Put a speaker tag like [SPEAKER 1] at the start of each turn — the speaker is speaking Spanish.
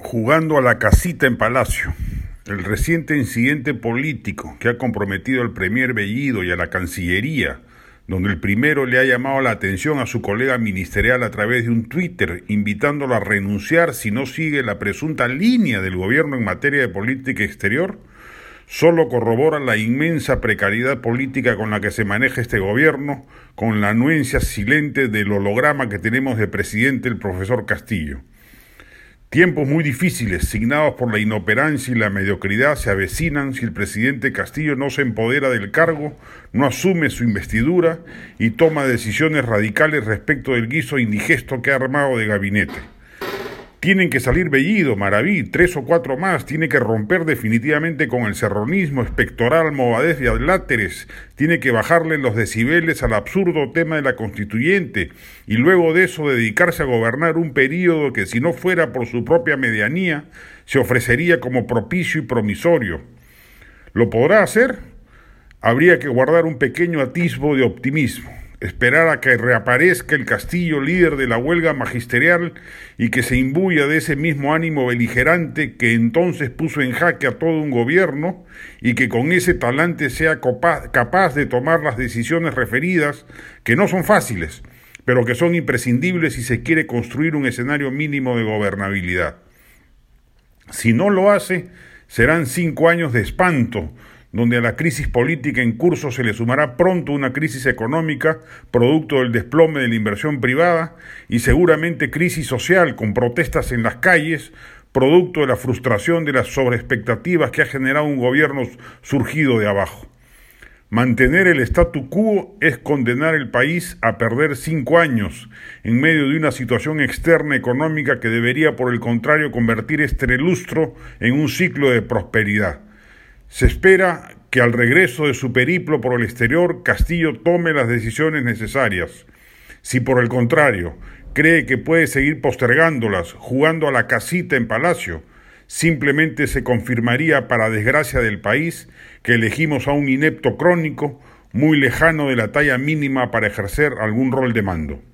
[SPEAKER 1] Jugando a la casita en Palacio. El reciente incidente político que ha comprometido al Premier Bellido y a la Cancillería, donde el primero le ha llamado la atención a su colega ministerial a través de un Twitter, invitándolo a renunciar si no sigue la presunta línea del gobierno en materia de política exterior, solo corrobora la inmensa precariedad política con la que se maneja este gobierno, con la anuencia silente del holograma que tenemos de presidente el profesor Castillo. Tiempos muy difíciles, signados por la inoperancia y la mediocridad, se avecinan si el presidente Castillo no se empodera del cargo, no asume su investidura y toma decisiones radicales respecto del guiso indigesto que ha armado de gabinete. Tienen que salir Bellido, Maraví, tres o cuatro más, tiene que romper definitivamente con el serronismo, espectoral, movadez y adláteres, tiene que bajarle los decibeles al absurdo tema de la constituyente. Y luego de eso dedicarse a gobernar un período que si no fuera por su propia medianía, se ofrecería como propicio y promisorio. ¿Lo podrá hacer? Habría que guardar un pequeño atisbo de optimismo esperar a que reaparezca el Castillo líder de la huelga magisterial y que se imbuya de ese mismo ánimo beligerante que entonces puso en jaque a todo un gobierno y que con ese talante sea capaz de tomar las decisiones referidas, que no son fáciles, pero que son imprescindibles si se quiere construir un escenario mínimo de gobernabilidad. Si no lo hace, serán cinco años de espanto, donde a la crisis política en curso se le sumará pronto una crisis económica producto del desplome de la inversión privada y seguramente crisis social con protestas en las calles producto de la frustración de las sobreexpectativas que ha generado un gobierno surgido de abajo. Mantener el statu quo es condenar el país a perder cinco años en medio de una situación externa económica que debería, por el contrario, convertir este lustro en un ciclo de prosperidad. Se espera que al regreso de su periplo por el exterior Castillo tome las decisiones necesarias. Si por el contrario cree que puede seguir postergándolas, jugando a la casita en palacio, simplemente se confirmaría para desgracia del país que elegimos a un inepto crónico muy lejano de la talla mínima para ejercer algún rol de mando.